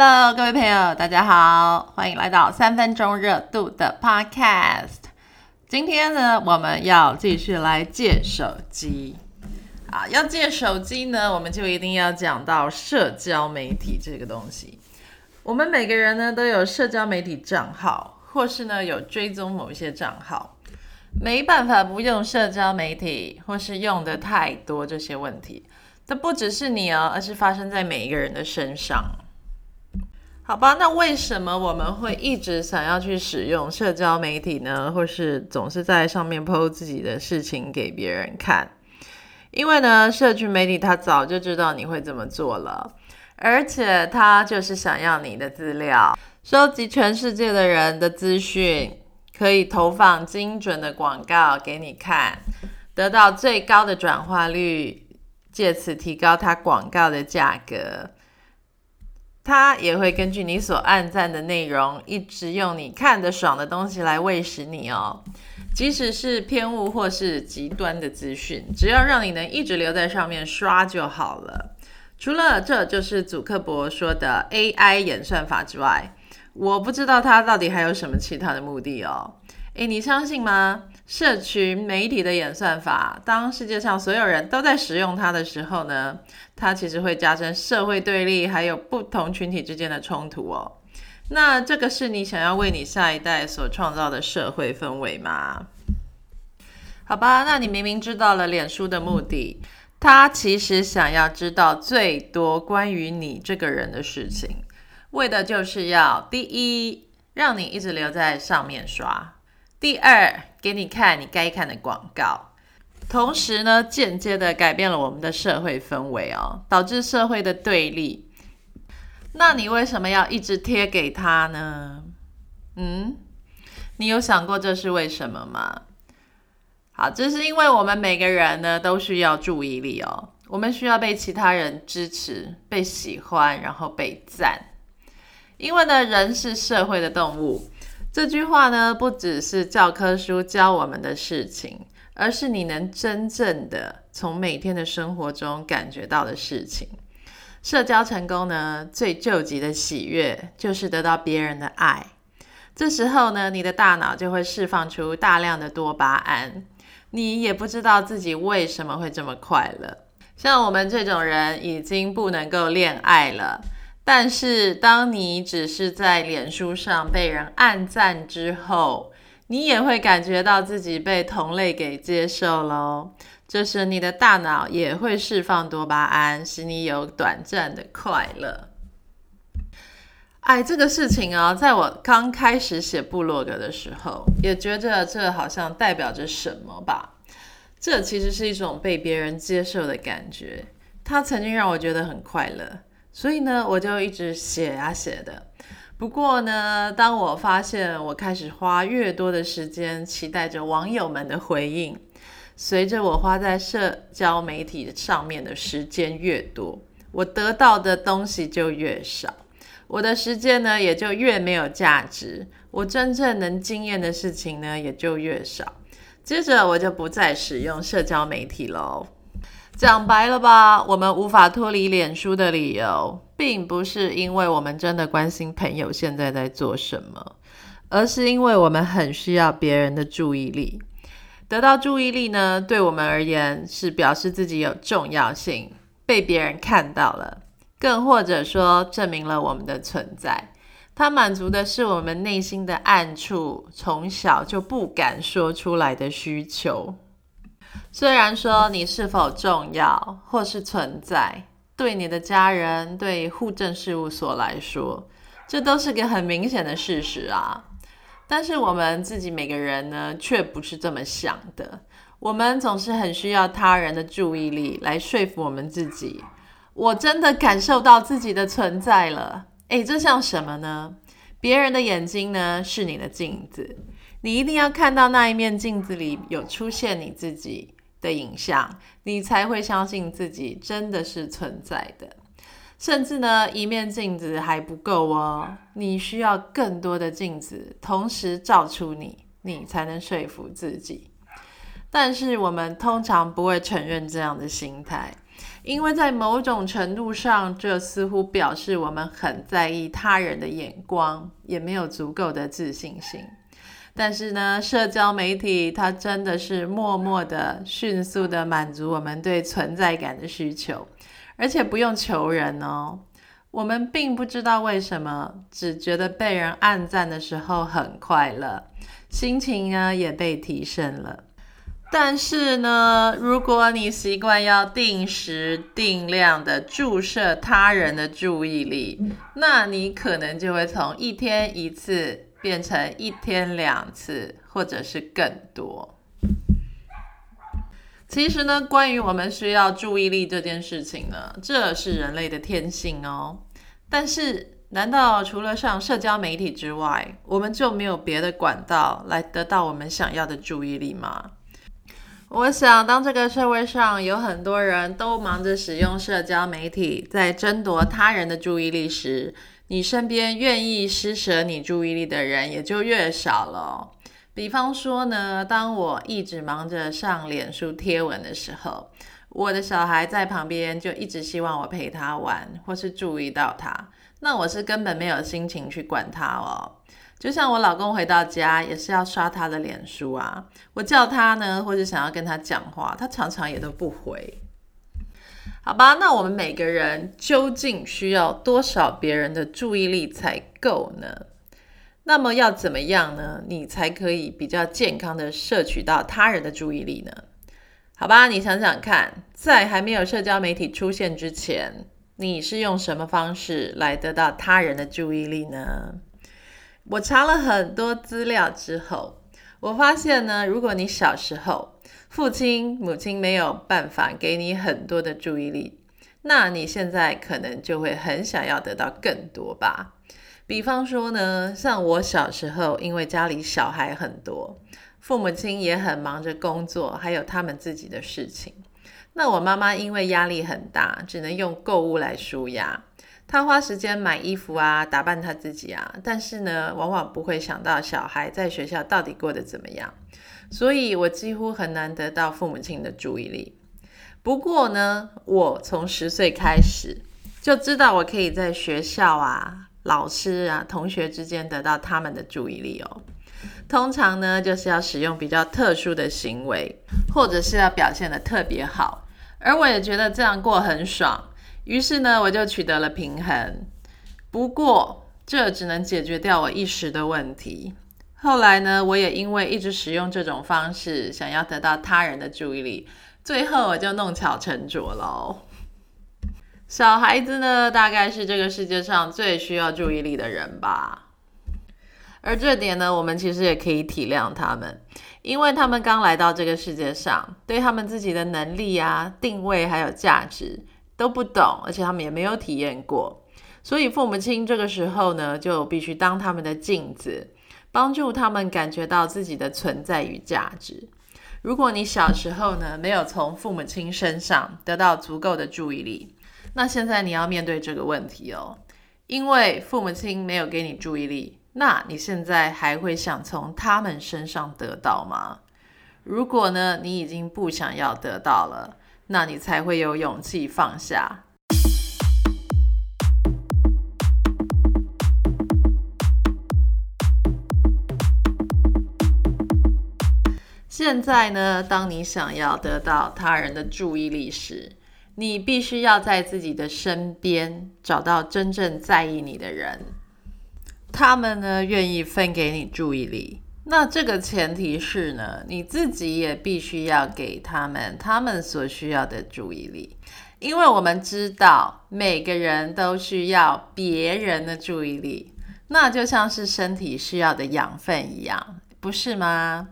Hello，各位朋友，大家好，欢迎来到三分钟热度的 Podcast。今天呢，我们要继续来借手机啊。要借手机呢，我们就一定要讲到社交媒体这个东西。我们每个人呢都有社交媒体账号，或是呢有追踪某一些账号，没办法不用社交媒体，或是用的太多这些问题。这不只是你哦，而是发生在每一个人的身上。好吧，那为什么我们会一直想要去使用社交媒体呢？或是总是在上面 PO 自己的事情给别人看？因为呢，社群媒体它早就知道你会这么做了，而且它就是想要你的资料，收集全世界的人的资讯，可以投放精准的广告给你看，得到最高的转化率。借此提高它广告的价格，它也会根据你所按赞的内容，一直用你看得爽的东西来喂食你哦。即使是偏误或是极端的资讯，只要让你能一直留在上面刷就好了。除了这就是祖克伯说的 AI 演算法之外，我不知道他到底还有什么其他的目的哦。诶，你相信吗？社群媒体的演算法，当世界上所有人都在使用它的时候呢，它其实会加深社会对立，还有不同群体之间的冲突哦。那这个是你想要为你下一代所创造的社会氛围吗？好吧，那你明明知道了脸书的目的，他其实想要知道最多关于你这个人的事情，为的就是要第一，让你一直留在上面刷。第二，给你看你该看的广告，同时呢，间接的改变了我们的社会氛围哦，导致社会的对立。那你为什么要一直贴给他呢？嗯，你有想过这是为什么吗？好，这是因为我们每个人呢都需要注意力哦，我们需要被其他人支持、被喜欢，然后被赞。因为呢，人是社会的动物。这句话呢，不只是教科书教我们的事情，而是你能真正的从每天的生活中感觉到的事情。社交成功呢，最救急的喜悦就是得到别人的爱。这时候呢，你的大脑就会释放出大量的多巴胺，你也不知道自己为什么会这么快乐。像我们这种人，已经不能够恋爱了。但是，当你只是在脸书上被人暗赞之后，你也会感觉到自己被同类给接受喽。这时，你的大脑也会释放多巴胺，使你有短暂的快乐。哎，这个事情啊，在我刚开始写部落格的时候，也觉得这好像代表着什么吧？这其实是一种被别人接受的感觉。它曾经让我觉得很快乐。所以呢，我就一直写啊写的。不过呢，当我发现我开始花越多的时间期待着网友们的回应，随着我花在社交媒体上面的时间越多，我得到的东西就越少，我的时间呢也就越没有价值，我真正能经验的事情呢也就越少。接着我就不再使用社交媒体喽。讲白了吧，我们无法脱离脸书的理由，并不是因为我们真的关心朋友现在在做什么，而是因为我们很需要别人的注意力。得到注意力呢，对我们而言是表示自己有重要性，被别人看到了，更或者说证明了我们的存在。它满足的是我们内心的暗处，从小就不敢说出来的需求。虽然说你是否重要或是存在，对你的家人、对户政事务所来说，这都是个很明显的事实啊。但是我们自己每个人呢，却不是这么想的。我们总是很需要他人的注意力来说服我们自己。我真的感受到自己的存在了。诶，这像什么呢？别人的眼睛呢，是你的镜子。你一定要看到那一面镜子里有出现你自己的影像，你才会相信自己真的是存在的。甚至呢，一面镜子还不够哦，你需要更多的镜子同时照出你，你才能说服自己。但是我们通常不会承认这样的心态，因为在某种程度上，这似乎表示我们很在意他人的眼光，也没有足够的自信心。但是呢，社交媒体它真的是默默的、迅速的满足我们对存在感的需求，而且不用求人哦。我们并不知道为什么，只觉得被人暗赞的时候很快乐，心情呢也被提升了。但是呢，如果你习惯要定时定量的注射他人的注意力，那你可能就会从一天一次。变成一天两次，或者是更多。其实呢，关于我们需要注意力这件事情呢，这是人类的天性哦。但是，难道除了上社交媒体之外，我们就没有别的管道来得到我们想要的注意力吗？我想，当这个社会上有很多人都忙着使用社交媒体，在争夺他人的注意力时，你身边愿意施舍你注意力的人也就越少了。比方说呢，当我一直忙着上脸书贴文的时候，我的小孩在旁边就一直希望我陪他玩，或是注意到他，那我是根本没有心情去管他哦。就像我老公回到家也是要刷他的脸书啊，我叫他呢，或者想要跟他讲话，他常常也都不回。好吧，那我们每个人究竟需要多少别人的注意力才够呢？那么要怎么样呢？你才可以比较健康的摄取到他人的注意力呢？好吧，你想想看，在还没有社交媒体出现之前，你是用什么方式来得到他人的注意力呢？我查了很多资料之后，我发现呢，如果你小时候，父亲、母亲没有办法给你很多的注意力，那你现在可能就会很想要得到更多吧。比方说呢，像我小时候，因为家里小孩很多，父母亲也很忙着工作，还有他们自己的事情。那我妈妈因为压力很大，只能用购物来舒压。她花时间买衣服啊，打扮她自己啊，但是呢，往往不会想到小孩在学校到底过得怎么样。所以我几乎很难得到父母亲的注意力。不过呢，我从十岁开始就知道我可以在学校啊、老师啊、同学之间得到他们的注意力哦。通常呢，就是要使用比较特殊的行为，或者是要表现的特别好。而我也觉得这样过很爽，于是呢，我就取得了平衡。不过，这只能解决掉我一时的问题。后来呢，我也因为一直使用这种方式，想要得到他人的注意力，最后我就弄巧成拙喽。小孩子呢，大概是这个世界上最需要注意力的人吧。而这点呢，我们其实也可以体谅他们，因为他们刚来到这个世界上，对他们自己的能力啊、定位还有价值都不懂，而且他们也没有体验过，所以父母亲这个时候呢，就必须当他们的镜子。帮助他们感觉到自己的存在与价值。如果你小时候呢没有从父母亲身上得到足够的注意力，那现在你要面对这个问题哦，因为父母亲没有给你注意力，那你现在还会想从他们身上得到吗？如果呢你已经不想要得到了，那你才会有勇气放下。现在呢，当你想要得到他人的注意力时，你必须要在自己的身边找到真正在意你的人，他们呢愿意分给你注意力。那这个前提是呢，你自己也必须要给他们他们所需要的注意力，因为我们知道每个人都需要别人的注意力，那就像是身体需要的养分一样，不是吗？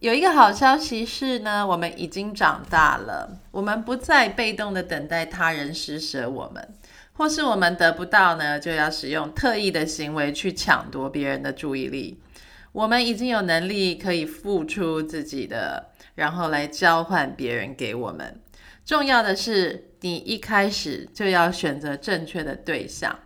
有一个好消息是呢，我们已经长大了，我们不再被动的等待他人施舍我们，或是我们得不到呢，就要使用特意的行为去抢夺别人的注意力。我们已经有能力可以付出自己的，然后来交换别人给我们。重要的是，你一开始就要选择正确的对象，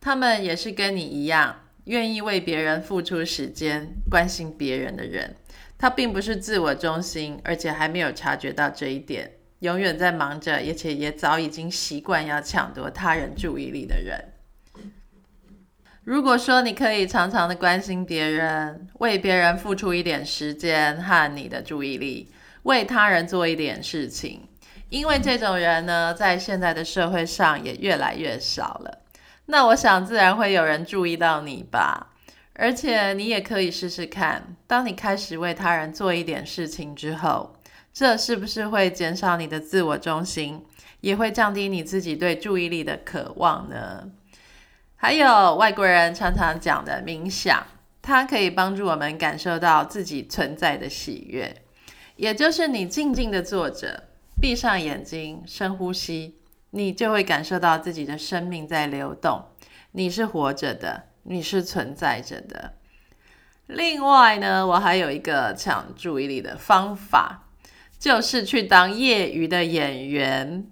他们也是跟你一样，愿意为别人付出时间、关心别人的人。他并不是自我中心，而且还没有察觉到这一点，永远在忙着，而且也早已经习惯要抢夺他人注意力的人。如果说你可以常常的关心别人，为别人付出一点时间和你的注意力，为他人做一点事情，因为这种人呢，在现在的社会上也越来越少了。那我想，自然会有人注意到你吧。而且你也可以试试看，当你开始为他人做一点事情之后，这是不是会减少你的自我中心，也会降低你自己对注意力的渴望呢？还有外国人常常讲的冥想，它可以帮助我们感受到自己存在的喜悦。也就是你静静的坐着，闭上眼睛，深呼吸，你就会感受到自己的生命在流动，你是活着的，你是存在着的。另外呢，我还有一个抢注意力的方法，就是去当业余的演员，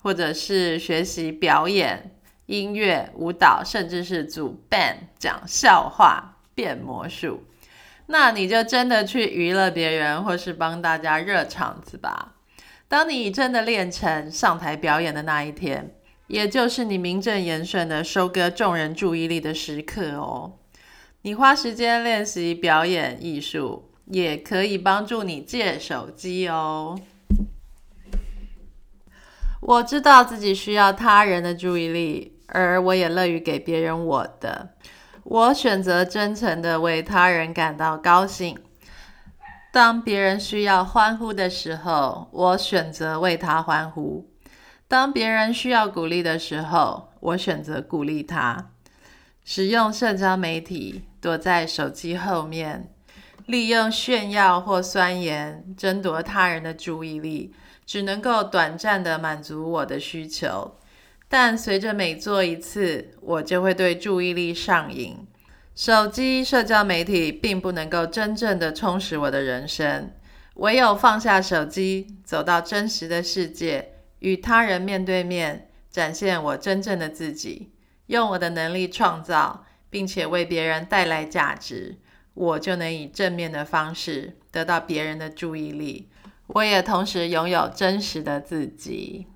或者是学习表演。音乐、舞蹈，甚至是组 band 讲笑话、变魔术，那你就真的去娱乐别人，或是帮大家热场子吧。当你真的练成上台表演的那一天，也就是你名正言顺的收割众人注意力的时刻哦。你花时间练习表演艺术，也可以帮助你戒手机哦。我知道自己需要他人的注意力。而我也乐于给别人我的。我选择真诚的为他人感到高兴。当别人需要欢呼的时候，我选择为他欢呼；当别人需要鼓励的时候，我选择鼓励他。使用社交媒体，躲在手机后面，利用炫耀或酸言争夺他人的注意力，只能够短暂的满足我的需求。但随着每做一次，我就会对注意力上瘾。手机、社交媒体并不能够真正的充实我的人生。唯有放下手机，走到真实的世界，与他人面对面，展现我真正的自己，用我的能力创造，并且为别人带来价值，我就能以正面的方式得到别人的注意力。我也同时拥有真实的自己。